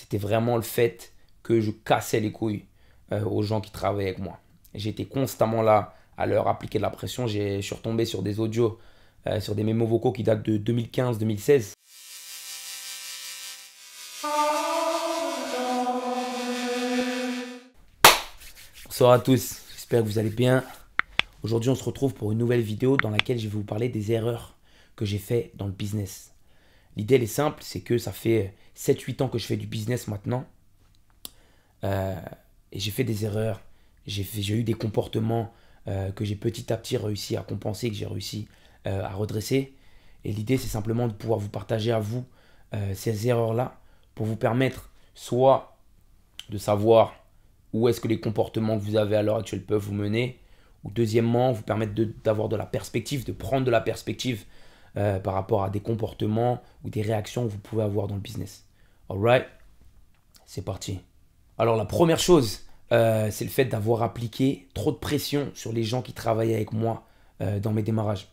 c'était vraiment le fait que je cassais les couilles euh, aux gens qui travaillaient avec moi. J'étais constamment là à leur appliquer de la pression. Je suis retombé sur des audios, euh, sur des mémos vocaux qui datent de 2015-2016. Bonsoir à tous, j'espère que vous allez bien. Aujourd'hui on se retrouve pour une nouvelle vidéo dans laquelle je vais vous parler des erreurs que j'ai fait dans le business. L'idée elle est simple, c'est que ça fait 7-8 ans que je fais du business maintenant. Euh, et j'ai fait des erreurs. J'ai eu des comportements euh, que j'ai petit à petit réussi à compenser, que j'ai réussi euh, à redresser. Et l'idée, c'est simplement de pouvoir vous partager à vous ces erreurs-là pour vous permettre soit de savoir où est-ce que les comportements que vous avez à l'heure actuelle peuvent vous mener, ou deuxièmement, vous permettre d'avoir de, de, la perspective, de prendre de la perspective par rapport à des comportements ou des réactions que vous pouvez avoir dans le business. Alright, c'est parti. Alors la première chose, euh, c'est le fait d'avoir appliqué trop de pression sur les gens qui travaillaient avec moi euh, dans mes démarrages.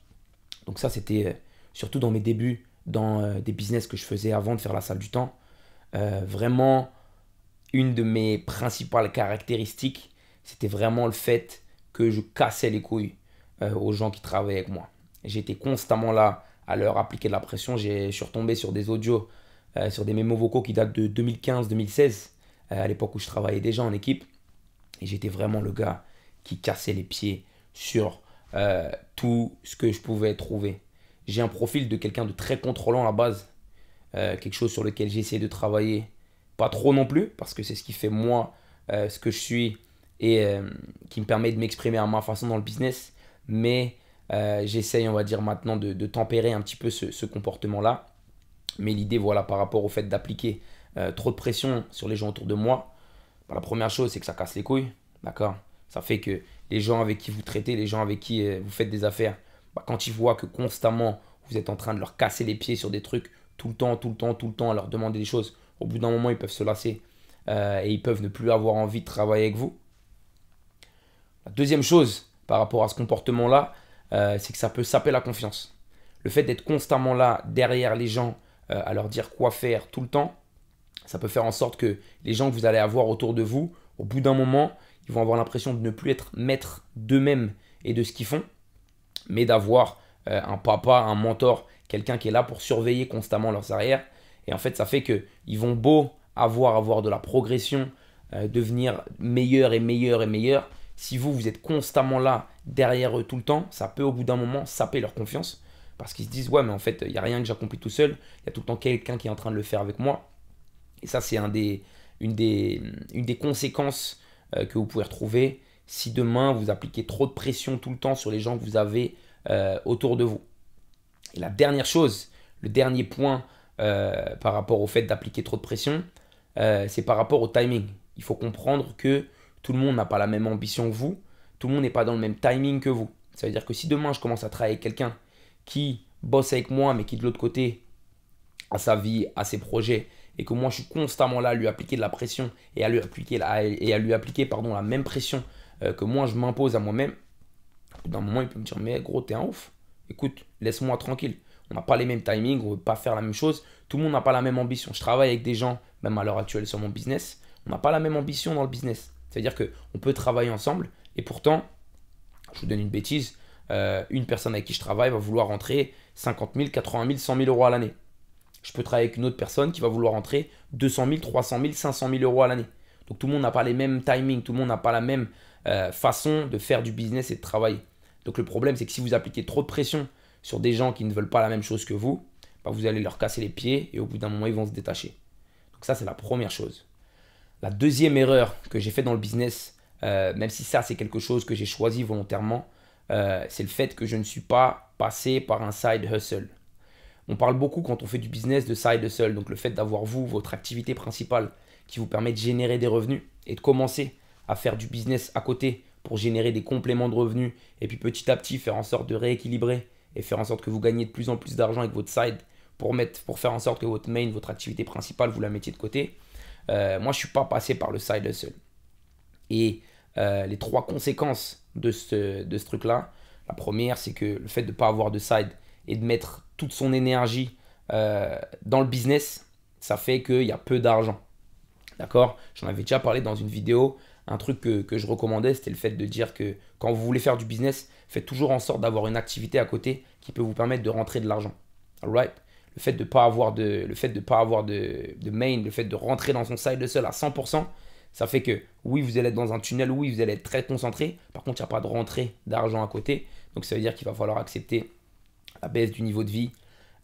Donc ça, c'était euh, surtout dans mes débuts, dans des business que je faisais avant de faire la salle du temps. vraiment, une de mes principales caractéristiques, c'était vraiment le fait que je cassais les couilles aux gens qui travaillaient avec moi. J'étais constamment là à leur appliquer de la pression. Je suis retombé sur des audios, sur des mémos vocaux qui datent de 2015-2016 euh, à l'époque où je travaillais déjà en équipe. Et j'étais vraiment le gars qui cassait les pieds sur euh, tout ce que je pouvais trouver. J'ai un profil de quelqu'un de très contrôlant à la base, euh, quelque chose sur lequel j'ai essayé de travailler. Pas trop non plus, parce que c'est ce qui fait moi ce que je suis et qui me permet de m'exprimer à ma façon dans le business. Mais j'essaye, on va dire maintenant, de, tempérer un petit peu ce, comportement-là. Mais l'idée, voilà, par rapport au fait d'appliquer euh, trop de pression sur les gens autour de moi, bah, la première chose, c'est que ça casse les couilles. D'accord? Ça fait que les gens avec qui vous traitez, les gens avec qui euh, vous faites des affaires, bah, quand ils voient que constamment vous êtes en train de leur casser les pieds sur des trucs tout le temps, tout le temps, tout le temps, à leur demander des choses, au bout d'un moment, ils peuvent se lasser euh, et ils peuvent ne plus avoir envie de travailler avec vous. La deuxième chose par rapport à ce comportement-là, c'est que ça peut saper la confiance. Le fait d'être constamment là, derrière les gens, à leur dire quoi faire tout le temps, ça peut faire en sorte que les gens que vous allez avoir autour de vous, au bout d'un moment, ils vont avoir l'impression de ne plus être maîtres d'eux-mêmes et de ce qu'ils font, mais d'avoir euh, un papa, un mentor, quelqu'un qui est là pour surveiller constamment leurs arrières. Et en fait, ça fait qu'ils vont beau avoir, avoir de la progression, euh, devenir meilleur et meilleur et meilleur. Si vous, vous êtes constamment là, derrière eux tout le temps, ça peut au bout d'un moment saper leur confiance. Parce qu'ils se disent, ouais, mais en fait, il n'y a rien que j'accomplis tout seul. Il y a tout le temps quelqu'un qui est en train de le faire avec moi. Et ça, c'est une des conséquences euh, que vous pouvez retrouver si demain vous appliquez trop de pression tout le temps sur les gens que vous avez euh, autour de vous. Et la dernière chose, le dernier point euh, par rapport au fait d'appliquer trop de pression, c'est par rapport au timing. Il faut comprendre que tout le monde n'a pas la même ambition que vous, tout le monde n'est pas dans le même timing que vous. Ça veut dire que si demain je commence à travailler avec quelqu'un qui bosse avec moi, mais qui de l'autre côté a sa vie, a ses projets, et que moi je suis constamment là à lui appliquer de la pression et à lui appliquer, la, pardon, la même pression euh, que moi je m'impose à moi-même, d'un moment il peut me dire mais gros t'es un ouf, écoute laisse-moi tranquille. On n'a pas les mêmes timings, on ne veut pas faire la même chose, tout le monde n'a pas la même ambition. Je travaille avec des gens, même à l'heure actuelle sur mon business, on n'a pas la même ambition dans le business. C'est-à-dire qu'on peut travailler ensemble et pourtant, je vous donne une bêtise, euh, une personne avec qui je travaille va vouloir rentrer 50 000, 80 000, 100 000 euros à l'année je peux travailler avec une autre personne qui va vouloir entrer 200 000, 300 000, 500 000 euros à l'année. Donc tout le monde n'a pas les mêmes timings, tout le monde n'a pas la même euh, façon de faire du business et de travailler. Donc le problème, c'est que si vous appliquez trop de pression sur des gens qui ne veulent pas la même chose que vous, bah, vous allez leur casser les pieds et au bout d'un moment, ils vont se détacher. Donc ça, c'est la première chose. La deuxième erreur que j'ai fait dans le business, euh, même si ça, c'est quelque chose que j'ai choisi volontairement, euh, c'est le fait que je ne suis pas passé par un side hustle. On parle beaucoup quand on fait du business de side hustle, donc le fait d'avoir vous, votre activité principale qui vous permet de générer des revenus et de commencer à faire du business à côté pour générer des compléments de revenus et puis petit à petit faire en sorte de rééquilibrer et faire en sorte que vous gagnez de plus en plus d'argent avec votre side pour, pour faire en sorte que votre main, votre activité principale, vous la mettiez de côté. Euh, moi, je ne suis pas passé par le side hustle. Et euh, les trois conséquences de ce, truc-là, la première, c'est que le fait de ne pas avoir de side et de mettre toute son énergie euh, dans le business, ça fait qu'il y a peu d'argent. D'accord? J'en avais déjà parlé dans une vidéo. Un truc que, que je recommandais, c'était le fait de dire que quand vous voulez faire du business, faites toujours en sorte d'avoir une activité à côté qui peut vous permettre de rentrer de l'argent. Alright? Le fait de pas avoir, de, le fait de, pas avoir de, de main, le fait de rentrer dans son side seul à 100%, ça fait que oui, vous allez être dans un tunnel, oui, vous allez être très concentré. Par contre, il n'y a pas de rentrée d'argent à côté. Donc ça veut dire qu'il va falloir accepter la baisse du niveau de vie.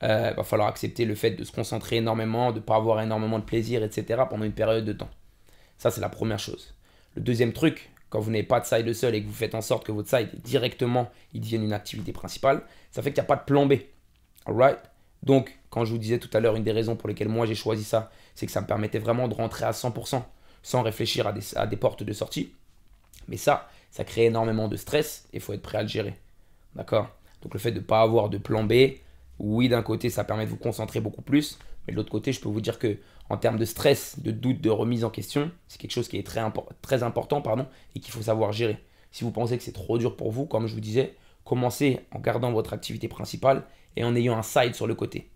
Il euh, va falloir accepter le fait de se concentrer énormément, de ne pas avoir énormément de plaisir, etc. pendant une période de temps. Ça, c'est la première chose. Le deuxième truc, quand vous n'avez pas de side seul et que vous faites en sorte que votre side directement il devienne une activité principale, ça fait qu'il n'y a pas de plan B. Alright? Donc, quand je vous disais tout à l'heure, une des raisons pour lesquelles moi j'ai choisi ça, c'est que ça me permettait vraiment de rentrer à 100% sans réfléchir à des, portes de sortie. Mais ça, ça crée énormément de stress et il faut être prêt à le gérer. D'accord? Donc le fait de ne pas avoir de plan B, oui, d'un côté, ça permet de vous concentrer beaucoup plus. Mais de l'autre côté, je peux vous dire que en termes de stress, de doute, de remise en question, c'est quelque chose qui est très, important et qu'il faut savoir gérer. Si vous pensez que c'est trop dur pour vous, comme je vous disais, commencez en gardant votre activité principale et en ayant un side sur le côté.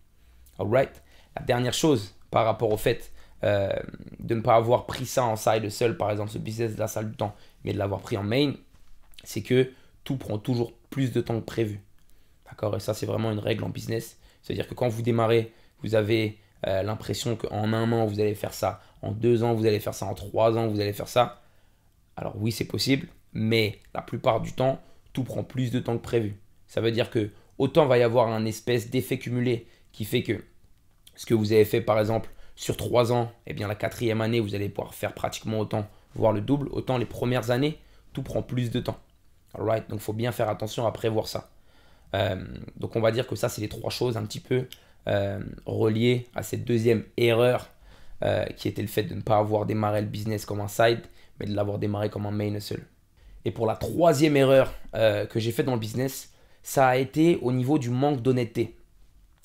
Alright La dernière chose par rapport au fait euh, de ne pas avoir pris ça en side seul, par exemple ce business de la salle du temps, mais de l'avoir pris en main, c'est que tout prend toujours plus de temps que prévu. D'accord? Et ça, c'est vraiment une règle en business. C'est-à-dire que quand vous démarrez, vous avez euh, l'impression qu'en un an, vous allez faire ça, en deux ans, vous allez faire ça, en trois ans, vous allez faire ça. Alors oui, c'est possible, mais la plupart du temps, tout prend plus de temps que prévu. Ça veut dire que autant va y avoir un espèce d'effet cumulé qui fait que ce que vous avez fait par exemple sur trois ans, eh bien la quatrième année, vous allez pouvoir faire pratiquement autant, voire le double. Autant les premières années, tout prend plus de temps. Alright, donc il faut bien faire attention à prévoir ça. Euh, donc on va dire que ça, c'est les trois choses un petit peu euh, reliées à cette deuxième erreur euh, qui était le fait de ne pas avoir démarré le business comme un side, mais de l'avoir démarré comme un main seul. Et pour la troisième erreur que j'ai fait dans le business, ça a été au niveau du manque d'honnêteté.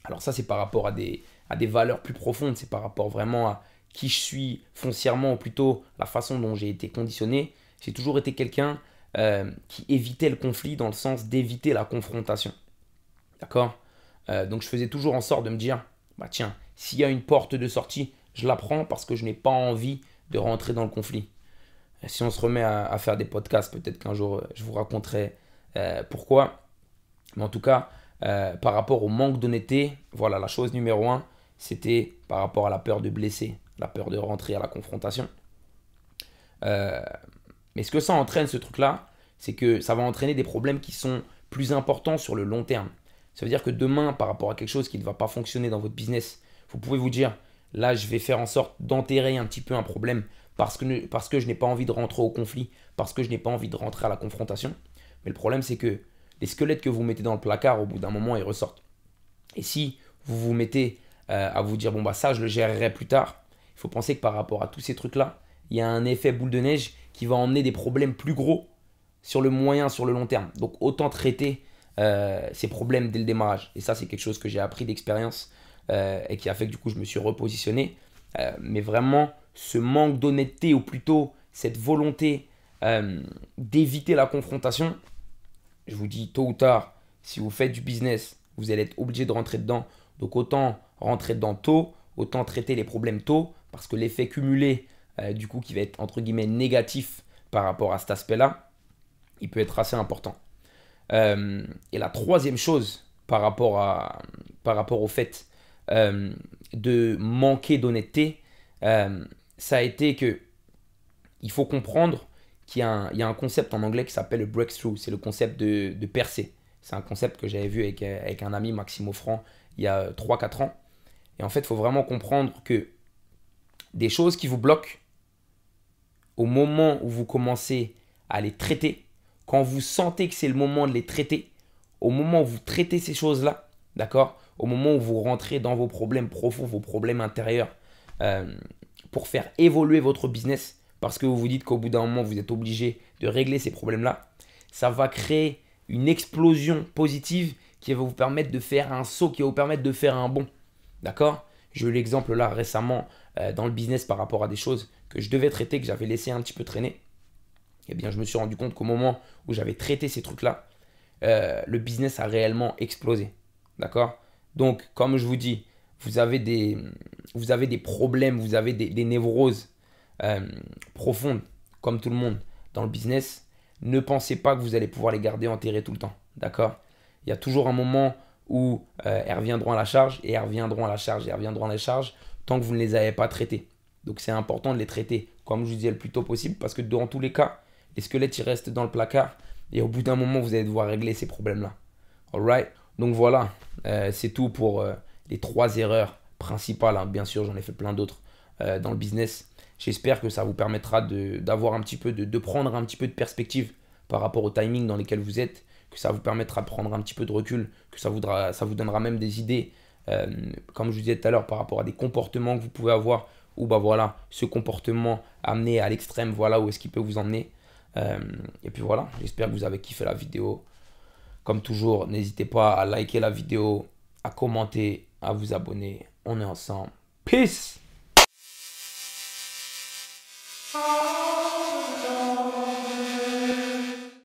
Alors ça, c'est par rapport à des, à des valeurs plus profondes, c'est par rapport vraiment à qui je suis foncièrement, ou plutôt la façon dont j'ai été conditionné. J'ai toujours été quelqu'un euh, qui évitait le conflit dans le sens d'éviter la confrontation. D'accord? Euh, Donc je faisais toujours en sorte de me dire, bah tiens, s'il y a une porte de sortie, je la prends parce que je n'ai pas envie de rentrer dans le conflit. Euh, si on se remet à, faire des podcasts, peut-être qu'un jour je vous raconterai pourquoi. Mais en tout cas, par rapport au manque d'honnêteté, voilà, la chose numéro un, c'était par rapport à la peur de blesser, la peur de rentrer à la confrontation. Mais ce que ça entraîne, ce truc-là, c'est que ça va entraîner des problèmes qui sont plus importants sur le long terme. Ça veut dire que demain, par rapport à quelque chose qui ne va pas fonctionner dans votre business, vous pouvez vous dire, là, je vais faire en sorte d'enterrer un petit peu un problème parce que, parce que je n'ai pas envie de rentrer au conflit, parce que je n'ai pas envie de rentrer à la confrontation. Mais le problème, c'est que les squelettes que vous mettez dans le placard, au bout d'un moment, ils ressortent. Et si vous vous mettez euh, à vous dire, bon, bah ça, je le gérerai plus tard, il faut penser que par rapport à tous ces trucs-là, il y a un effet boule de neige qui va emmener des problèmes plus gros sur le moyen, sur le long terme. Donc autant traiter euh, ces problèmes dès le démarrage. Et ça, c'est quelque chose que j'ai appris d'expérience euh, et qui a fait que du coup, je me suis repositionné. Mais vraiment, ce manque d'honnêteté, ou plutôt cette volonté d'éviter la confrontation, je vous dis tôt ou tard, si vous faites du business, vous allez être obligé de rentrer dedans. Donc autant rentrer dedans tôt, autant traiter les problèmes tôt, parce que l'effet cumulé euh, du coup, qui va être entre guillemets négatif par rapport à cet aspect-là, il peut être assez important. Euh, et la troisième chose par rapport, à, par rapport au fait euh, de manquer d'honnêteté, ça a été que il faut comprendre qu'il y, a un concept en anglais qui s'appelle le breakthrough, c'est le concept de, percer. C'est un concept que j'avais vu avec, un ami, Maximo Franc, il y a 3-4 ans. Et en fait, il faut vraiment comprendre que des choses qui vous bloquent, au moment où vous commencez à les traiter, quand vous sentez que c'est le moment de les traiter, au moment où vous traitez ces choses-là, d'accord Au moment où vous rentrez dans vos problèmes profonds, vos problèmes intérieurs, euh, pour faire évoluer votre business, parce que vous vous dites qu'au bout d'un moment, vous êtes obligé de régler ces problèmes-là, ça va créer une explosion positive qui va vous permettre de faire un saut, qui va vous permettre de faire un bond. D'accord? J'ai eu l'exemple là récemment euh, dans le business par rapport à des choses que je devais traiter, que j'avais laissé un petit peu traîner, eh bien, je me suis rendu compte qu'au moment où j'avais traité ces trucs-là, euh, le business a réellement explosé. D'accord? Donc, comme je vous dis, vous avez des, vous avez des problèmes, vous avez des, névroses euh, profondes, comme tout le monde dans le business, ne pensez pas que vous allez pouvoir les garder enterrés tout le temps. D'accord? Il y a toujours un moment où euh, elles reviendront à la charge et elles reviendront à la charge et elles reviendront à la charge tant que vous ne les avez pas traitées. Donc c'est important de les traiter, comme je vous disais, le plus tôt possible parce que dans tous les cas, les squelettes ils restent dans le placard et au bout d'un moment, vous allez devoir régler ces problèmes-là. Alright Donc voilà, euh, c'est tout pour les trois erreurs principales. Hein. Bien sûr, j'en ai fait plein d'autres dans le business. J'espère que ça vous permettra d'avoir un petit peu, de, de prendre un petit peu de perspective par rapport au timing dans lequel vous êtes, que ça vous permettra de prendre un petit peu de recul, que ça, voudra, ça vous donnera même des idées, euh, comme je vous disais tout à l'heure, par rapport à des comportements que vous pouvez avoir, ou bah voilà, ce comportement amené à l'extrême, voilà où est-ce qu'il peut vous emmener. Euh, et puis voilà, j'espère que vous avez kiffé la vidéo. Comme toujours, n'hésitez pas à liker la vidéo, à commenter, à vous abonner. On est ensemble. Peace